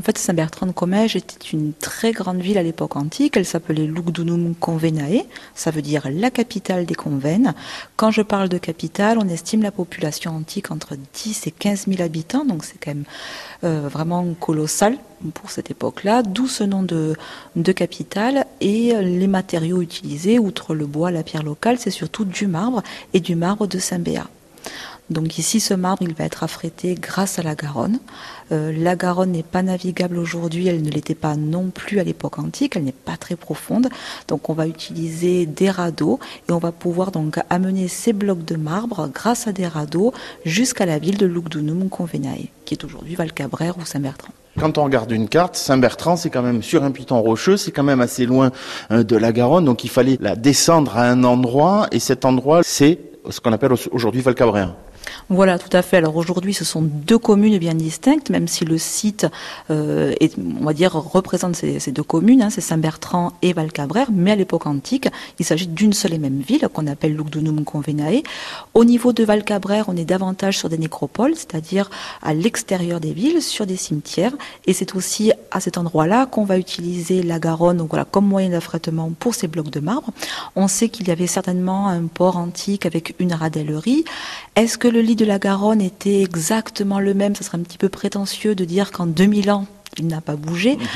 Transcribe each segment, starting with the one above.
En fait, Saint-Bertrand-de-Comège était une très grande ville à l'époque antique. Elle s'appelait Lugdunum Convenae. Ça veut dire la capitale des convents. Quand je parle de capitale, on estime la population antique entre 10 et 15 000 habitants. Donc c'est quand même euh, vraiment colossal pour cette époque-là. D'où ce nom de, de capitale. Et les matériaux utilisés, outre le bois, la pierre locale, c'est surtout du marbre et du marbre de Saint-Béat. Donc ici, ce marbre, il va être affrété grâce à la Garonne. Euh, la Garonne n'est pas navigable aujourd'hui, elle ne l'était pas non plus à l'époque antique, elle n'est pas très profonde. Donc on va utiliser des radeaux et on va pouvoir donc amener ces blocs de marbre grâce à des radeaux jusqu'à la ville de Lugdunum Convenae, qui est aujourd'hui Valcabrère ou Saint-Bertrand. Quand on regarde une carte, Saint-Bertrand, c'est quand même sur un piton rocheux, c'est quand même assez loin euh, de la Garonne, donc il fallait la descendre à un endroit, et cet endroit, c'est ce qu'on appelle aujourd'hui Valcabrère. Voilà, tout à fait. Alors aujourd'hui, ce sont deux communes bien distinctes, même si le site, euh, on dire, représente ces, deux communes, hein, c'est Saint-Bertrand et Valcabrère, mais à l'époque antique, il s'agit d'une seule et même ville qu'on appelle Lugdunum Convenae. Au niveau de Valcabrère, on est davantage sur des nécropoles, c'est-à-dire à, l'extérieur des villes, sur des cimetières, et c'est aussi à cet endroit-là qu'on va utiliser la Garonne, comme moyen d'affrètement pour ces blocs de marbre. On sait qu'il y avait certainement un port antique avec une radellerie. Est-ce que le lit de la Garonne était exactement le même Ce serait un petit peu prétentieux de dire qu'en 2000 ans, il n'a pas bougé. Mhm.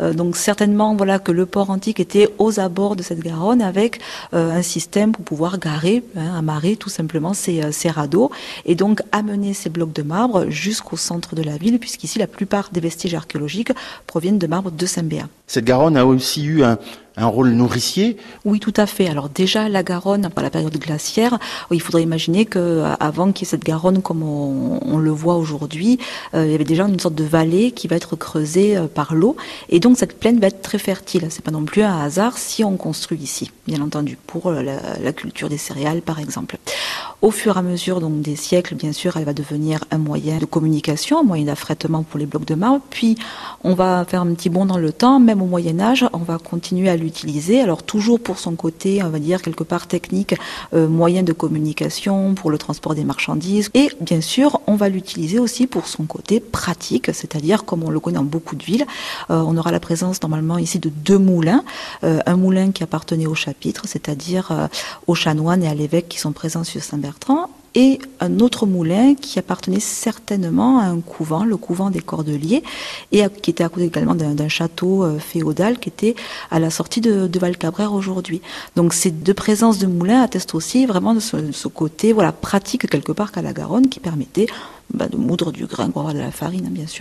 Euh, donc certainement voilà que le port antique était aux abords de cette Garonne avec euh, un système pour pouvoir garer, hein, amarrer tout simplement ces, euh, ces, radeaux et donc amener ces blocs de marbre jusqu'au centre de la ville puisqu'ici la plupart des vestiges archéologiques proviennent de marbre de Saint-Béat. Cette Garonne a aussi eu un, un rôle nourricier Oui, tout à fait. Alors déjà, la Garonne, par la période glaciaire, il faudrait imaginer que avant qu'il y ait cette Garonne comme on, le voit aujourd'hui, euh, il y avait déjà une sorte de vallée qui va être creusée euh, par l'eau, et donc cette plaine va être très fertile. C'est pas non plus un hasard si on construit ici, bien entendu, pour euh, la culture des céréales, par exemple. Au fur et à mesure donc des siècles, bien sûr, elle va devenir un moyen de communication, un moyen d'affrètement pour les blocs de marbre. Puis, on va faire un petit bond dans le temps, même au Moyen Âge, on va continuer à l'utiliser. Alors toujours pour son côté, on va dire quelque part technique, euh, moyen de communication pour le transport des marchandises. Et bien sûr, on va l'utiliser aussi pour son côté pratique, c'est-à-dire comme on le connaît dans beaucoup de villes, euh, on aura la présence normalement ici de deux moulins, euh, un moulin qui appartenait au chapitre, c'est-à-dire aux chanoines et à l'évêque qui sont présents sur Saint Et un autre moulin qui appartenait certainement à un couvent, le couvent des Cordeliers, et qui était à côté également d'un château euh, féodal qui était à la sortie de, de Valcabrère aujourd'hui. Donc ces deux présences de moulins attestent aussi vraiment de ce, côté voilà pratique quelque part qu'à la Garonne qui permettait bah, de moudre du grain pour de la farine, hein, bien sûr.